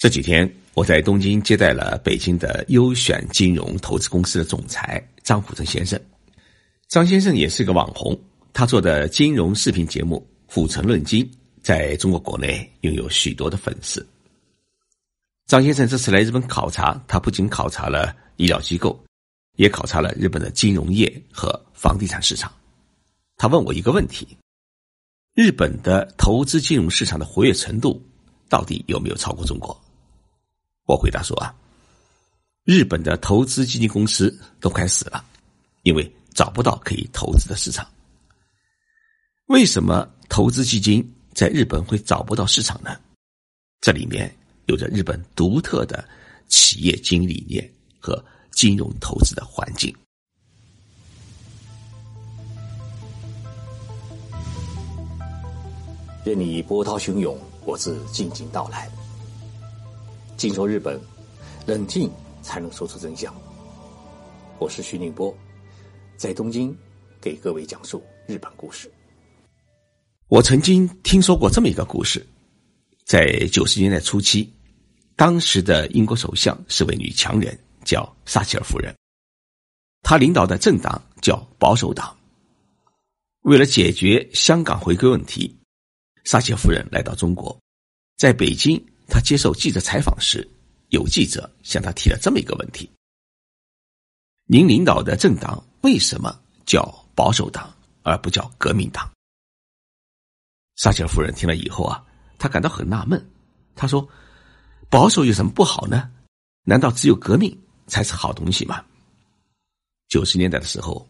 这几天，我在东京接待了北京的优选金融投资公司的总裁张虎成先生。张先生也是个网红，他做的金融视频节目《虎城论金》在中国国内拥有许多的粉丝。张先生这次来日本考察，他不仅考察了医疗机构，也考察了日本的金融业和房地产市场。他问我一个问题：日本的投资金融市场的活跃程度到底有没有超过中国？我回答说啊，日本的投资基金公司都快死了，因为找不到可以投资的市场。为什么投资基金在日本会找不到市场呢？这里面有着日本独特的企业经营理念和金融投资的环境。任你波涛汹涌，我自静静到来。静说日本，冷静才能说出真相。我是徐宁波，在东京给各位讲述日本故事。我曾经听说过这么一个故事：在九十年代初期，当时的英国首相是位女强人，叫撒切尔夫人。她领导的政党叫保守党。为了解决香港回归问题，撒切尔夫人来到中国，在北京。他接受记者采访时，有记者向他提了这么一个问题：“您领导的政党为什么叫保守党而不叫革命党？”撒切尔夫人听了以后啊，她感到很纳闷。她说：“保守有什么不好呢？难道只有革命才是好东西吗？”九十年代的时候，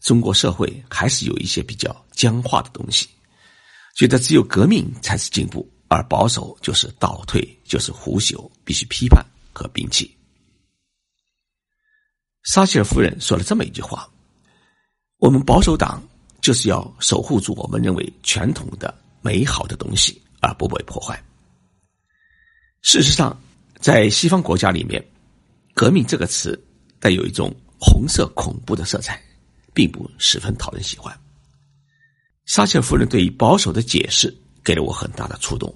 中国社会还是有一些比较僵化的东西，觉得只有革命才是进步。而保守就是倒退，就是腐朽，必须批判和摒弃。撒切尔夫人说了这么一句话：“我们保守党就是要守护住我们认为传统的美好的东西，而不被破坏。”事实上，在西方国家里面，“革命”这个词带有一种红色恐怖的色彩，并不十分讨人喜欢。撒切尔夫人对于保守的解释。给了我很大的触动，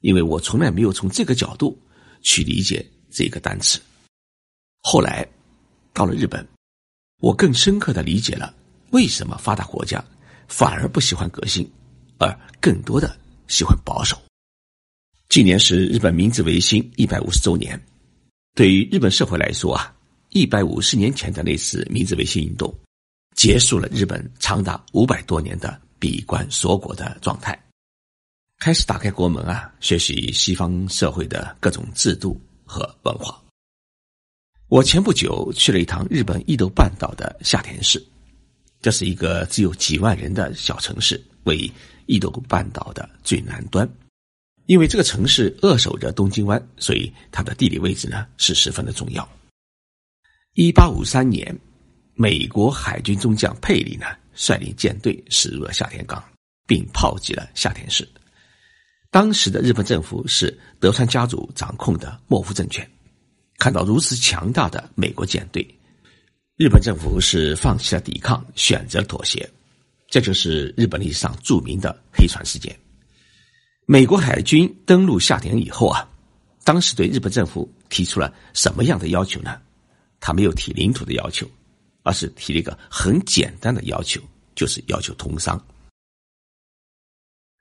因为我从来没有从这个角度去理解这个单词。后来到了日本，我更深刻的理解了为什么发达国家反而不喜欢革新，而更多的喜欢保守。今年是日本明治维新一百五十周年，对于日本社会来说啊，一百五十年前的那次明治维新运动，结束了日本长达五百多年的闭关锁国的状态。开始打开国门啊，学习西方社会的各种制度和文化。我前不久去了一趟日本伊豆半岛的下田市，这是一个只有几万人的小城市，为伊豆半岛的最南端。因为这个城市扼守着东京湾，所以它的地理位置呢是十分的重要。一八五三年，美国海军中将佩里呢率领舰队驶入了下田港，并炮击了下田市。当时的日本政府是德川家族掌控的幕府政权，看到如此强大的美国舰队，日本政府是放弃了抵抗，选择了妥协。这就是日本历史上著名的黑船事件。美国海军登陆下田以后啊，当时对日本政府提出了什么样的要求呢？他没有提领土的要求，而是提了一个很简单的要求，就是要求通商。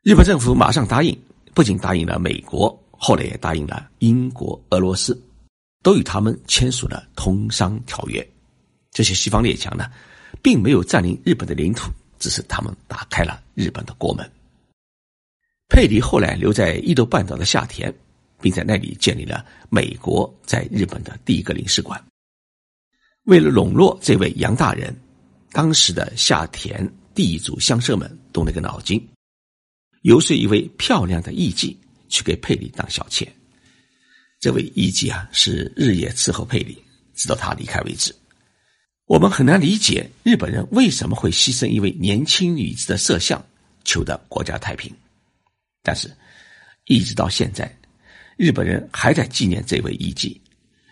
日本政府马上答应。不仅答应了美国，后来也答应了英国、俄罗斯，都与他们签署了通商条约。这些西方列强呢，并没有占领日本的领土，只是他们打开了日本的国门。佩里后来留在伊豆半岛的夏田，并在那里建立了美国在日本的第一个领事馆。为了笼络这位杨大人，当时的夏田地主乡绅们动了个脑筋。游说一位漂亮的艺妓去给佩里当小妾，这位艺妓啊是日夜伺候佩里，直到他离开为止。我们很难理解日本人为什么会牺牲一位年轻女子的色相，求得国家太平。但是，一直到现在，日本人还在纪念这位艺妓，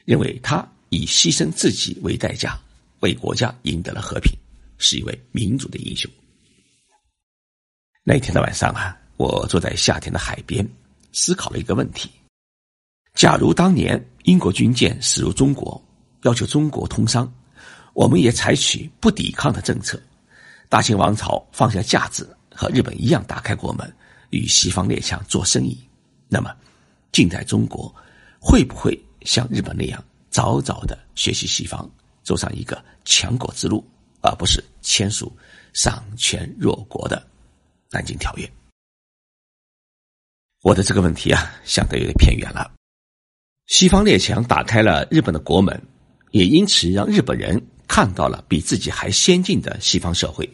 认为他以牺牲自己为代价，为国家赢得了和平，是一位民主的英雄。那天的晚上啊。我坐在夏天的海边，思考了一个问题：假如当年英国军舰驶入中国，要求中国通商，我们也采取不抵抗的政策，大清王朝放下架子，和日本一样打开国门，与西方列强做生意，那么近代中国会不会像日本那样早早的学习西方，走上一个强国之路，而不是签署丧权弱国的？南京条约？我的这个问题啊，想得有点偏远了。西方列强打开了日本的国门，也因此让日本人看到了比自己还先进的西方社会，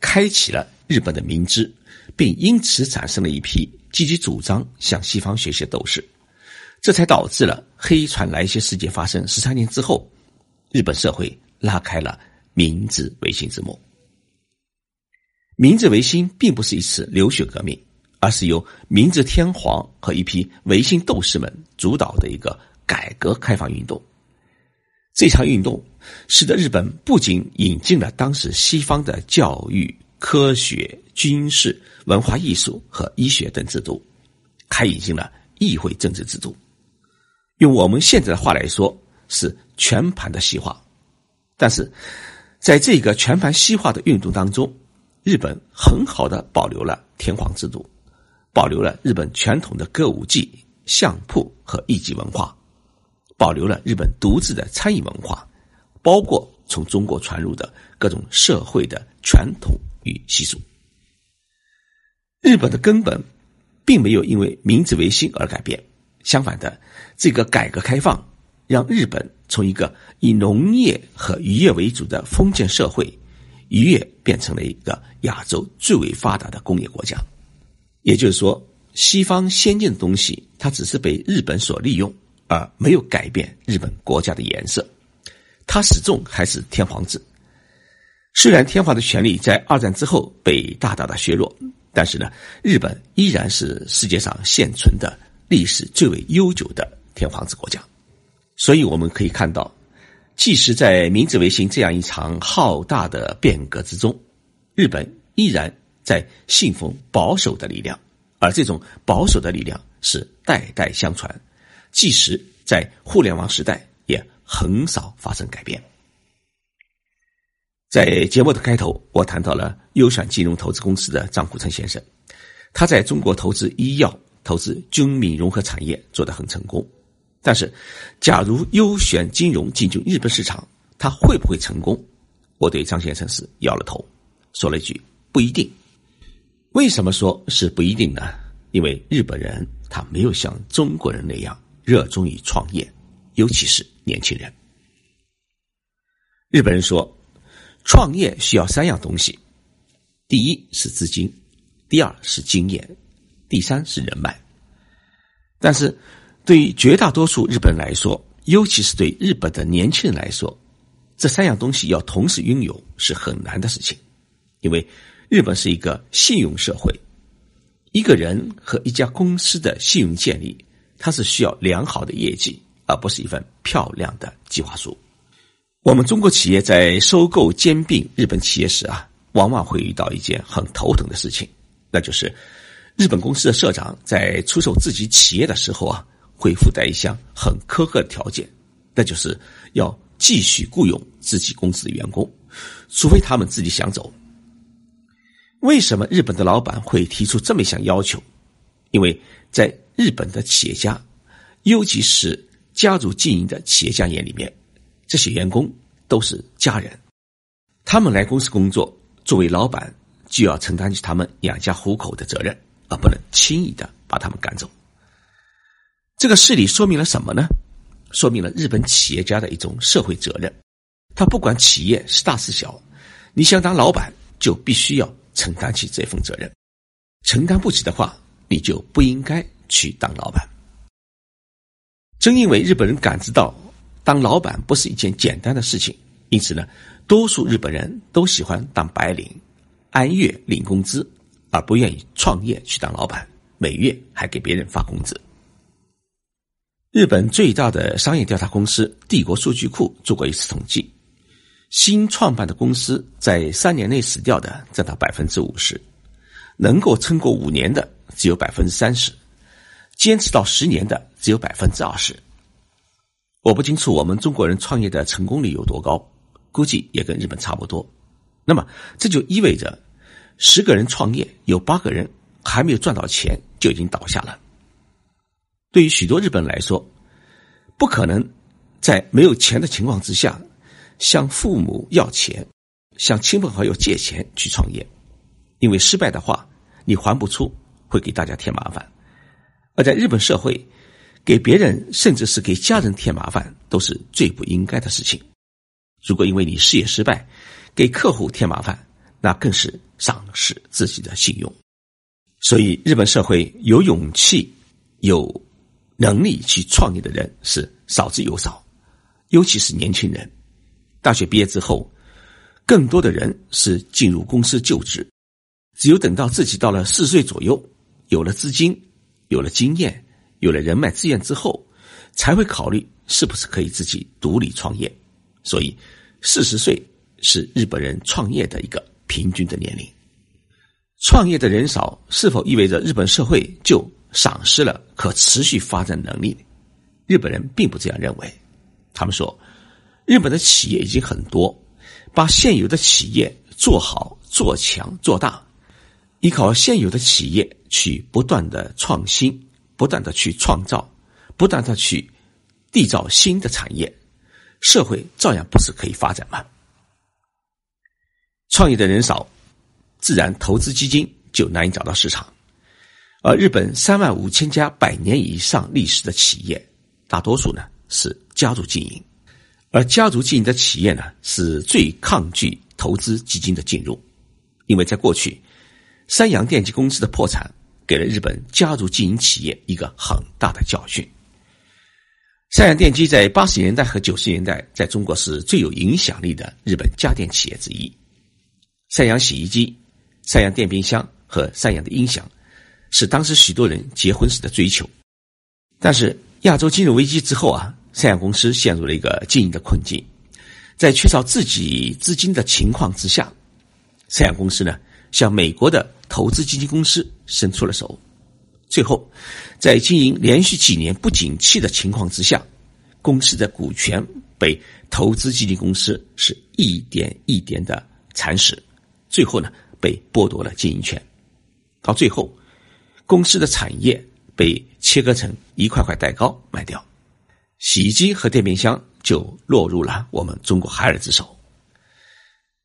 开启了日本的明知，并因此产生了一批积极主张向西方学习的斗士，这才导致了黑船来袭事件发生十三年之后，日本社会拉开了明治维新之幕。明治维新并不是一次流血革命。而是由明治天皇和一批维新斗士们主导的一个改革开放运动。这场运动使得日本不仅引进了当时西方的教育、科学、军事、文化艺术和医学等制度，还引进了议会政治制度。用我们现在的话来说，是全盘的西化。但是，在这个全盘西化的运动当中，日本很好的保留了天皇制度。保留了日本传统的歌舞伎、相扑和艺伎文化，保留了日本独自的餐饮文化，包括从中国传入的各种社会的传统与习俗。日本的根本并没有因为明治维新而改变，相反的，这个改革开放让日本从一个以农业和渔业为主的封建社会，一跃变成了一个亚洲最为发达的工业国家。也就是说，西方先进的东西，它只是被日本所利用，而没有改变日本国家的颜色。它始终还是天皇制。虽然天皇的权力在二战之后被大大的削弱，但是呢，日本依然是世界上现存的历史最为悠久的天皇制国家。所以我们可以看到，即使在明治维新这样一场浩大的变革之中，日本依然。在信奉保守的力量，而这种保守的力量是代代相传，即使在互联网时代也很少发生改变。在节目的开头，我谈到了优选金融投资公司的张虎成先生，他在中国投资医药、投资军民融合产业做得很成功。但是，假如优选金融进军日本市场，他会不会成功？我对张先生是摇了头，说了一句：“不一定。”为什么说是不一定呢？因为日本人他没有像中国人那样热衷于创业，尤其是年轻人。日本人说，创业需要三样东西：第一是资金，第二是经验，第三是人脉。但是，对于绝大多数日本人来说，尤其是对日本的年轻人来说，这三样东西要同时拥有是很难的事情，因为。日本是一个信用社会，一个人和一家公司的信用建立，它是需要良好的业绩，而不是一份漂亮的计划书。我们中国企业在收购兼并日本企业时啊，往往会遇到一件很头疼的事情，那就是日本公司的社长在出售自己企业的时候啊，会附带一项很苛刻的条件，那就是要继续雇佣自己公司的员工，除非他们自己想走。为什么日本的老板会提出这么一项要求？因为在日本的企业家，尤其是家族经营的企业家眼里面，这些员工都是家人，他们来公司工作，作为老板就要承担起他们养家糊口的责任，而不能轻易的把他们赶走。这个事例说明了什么呢？说明了日本企业家的一种社会责任。他不管企业是大是小，你想当老板，就必须要。承担起这份责任，承担不起的话，你就不应该去当老板。正因为日本人感知到当老板不是一件简单的事情，因此呢，多数日本人都喜欢当白领，按月领工资，而不愿意创业去当老板，每月还给别人发工资。日本最大的商业调查公司帝国数据库做过一次统计。新创办的公司在三年内死掉的占到百分之五十，能够撑过五年的只有百分之三十，坚持到十年的只有百分之二十。我不清楚我们中国人创业的成功率有多高，估计也跟日本差不多。那么这就意味着，十个人创业有八个人还没有赚到钱就已经倒下了。对于许多日本来说，不可能在没有钱的情况之下向父母要钱、向亲朋好友借钱去创业，因为失败的话你还不出，会给大家添麻烦。而在日本社会，给别人甚至是给家人添麻烦，都是最不应该的事情。如果因为你事业失败，给客户添麻烦，那更是丧失自己的信用。所以，日本社会有勇气、有能力去创业的人是少之又少，尤其是年轻人。大学毕业之后，更多的人是进入公司就职。只有等到自己到了四十岁左右，有了资金、有了经验。有了人脉资源之后，才会考虑是不是可以自己独立创业。所以，四十岁是日本人创业的一个平均的年龄。创业的人少，是否意味着日本社会就丧失了可持续发展能力？日本人并不这样认为。他们说，日本的企业已经很多，把现有的企业做好、做强、做大，依靠现有的企业去不断的创新。不断的去创造，不断的去缔造新的产业，社会照样不是可以发展吗？创业的人少，自然投资基金就难以找到市场。而日本三万五千家百年以上历史的企业，大多数呢是家族经营，而家族经营的企业呢是最抗拒投资基金的进入，因为在过去，三洋电机公司的破产。给了日本家族经营企业一个很大的教训。三洋电机在八十年代和九十年代在中国是最有影响力的日本家电企业之一。三洋洗衣机、三洋电冰箱和三洋的音响，是当时许多人结婚时的追求。但是亚洲金融危机之后啊，三洋公司陷入了一个经营的困境，在缺少自己资金的情况之下，三洋公司呢？向美国的投资基金公司伸出了手，最后，在经营连续几年不景气的情况之下，公司的股权被投资基金公司是一点一点的蚕食，最后呢，被剥夺了经营权，到最后，公司的产业被切割成一块块蛋糕卖掉，洗衣机和电冰箱就落入了我们中国海尔之手，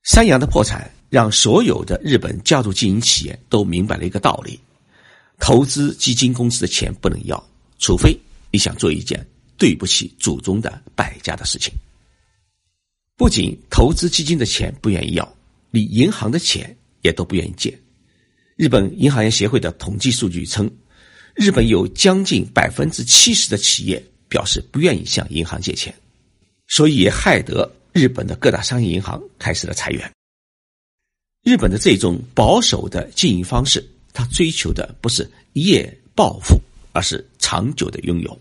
三洋的破产。让所有的日本家族经营企业都明白了一个道理：投资基金公司的钱不能要，除非你想做一件对不起祖宗的败家的事情。不仅投资基金的钱不愿意要，你银行的钱也都不愿意借。日本银行业协会的统计数据称，日本有将近百分之七十的企业表示不愿意向银行借钱，所以也害得日本的各大商业银行开始了裁员。日本的这种保守的经营方式，他追求的不是一夜暴富，而是长久的拥有。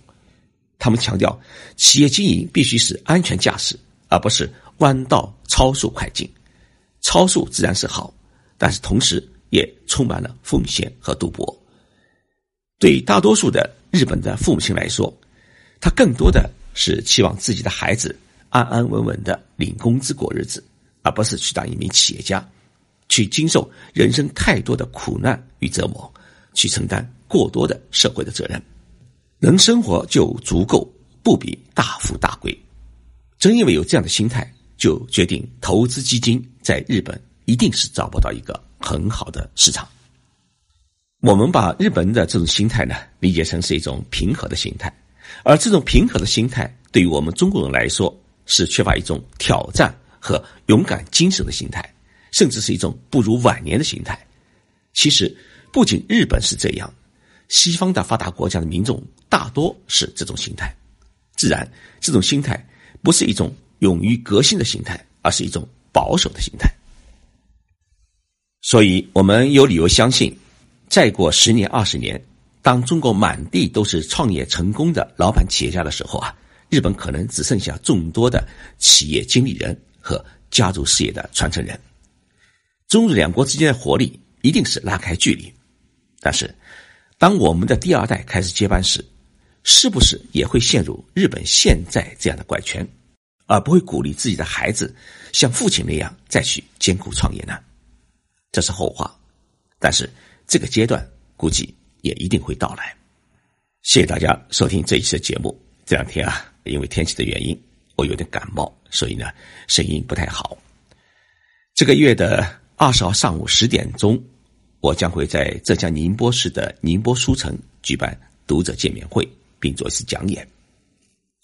他们强调，企业经营必须是安全驾驶，而不是弯道超速快进。超速自然是好，但是同时也充满了风险和赌博。对大多数的日本的父母亲来说，他更多的是期望自己的孩子安安稳稳的领工资过日子，而不是去当一名企业家。去经受人生太多的苦难与折磨，去承担过多的社会的责任，能生活就足够，不比大富大贵。正因为有这样的心态，就决定投资基金在日本一定是找不到一个很好的市场。我们把日本的这种心态呢，理解成是一种平和的心态，而这种平和的心态，对于我们中国人来说，是缺乏一种挑战和勇敢精神的心态。甚至是一种不如晚年的心态。其实，不仅日本是这样，西方的发达国家的民众大多是这种心态。自然，这种心态不是一种勇于革新的心态，而是一种保守的心态。所以，我们有理由相信，再过十年、二十年，当中国满地都是创业成功的老板企业家的时候啊，日本可能只剩下众多的企业经理人和家族事业的传承人。中日两国之间的活力一定是拉开距离，但是，当我们的第二代开始接班时，是不是也会陷入日本现在这样的怪圈，而不会鼓励自己的孩子像父亲那样再去艰苦创业呢？这是后话，但是这个阶段估计也一定会到来。谢谢大家收听这一期的节目。这两天啊，因为天气的原因，我有点感冒，所以呢，声音不太好。这个月的二十号上午十点钟，我将会在浙江宁波市的宁波书城举办读者见面会，并做一次讲演。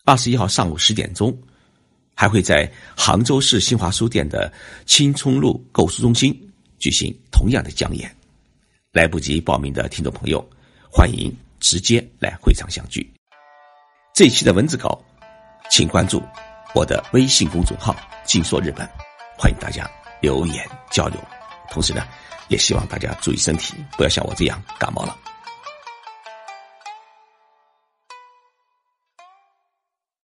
二十一号上午十点钟，还会在杭州市新华书店的青葱路购书中心。举行同样的讲演，来不及报名的听众朋友，欢迎直接来会场相聚。这一期的文字稿，请关注我的微信公众号“静说日本”，欢迎大家留言交流。同时呢，也希望大家注意身体，不要像我这样感冒了。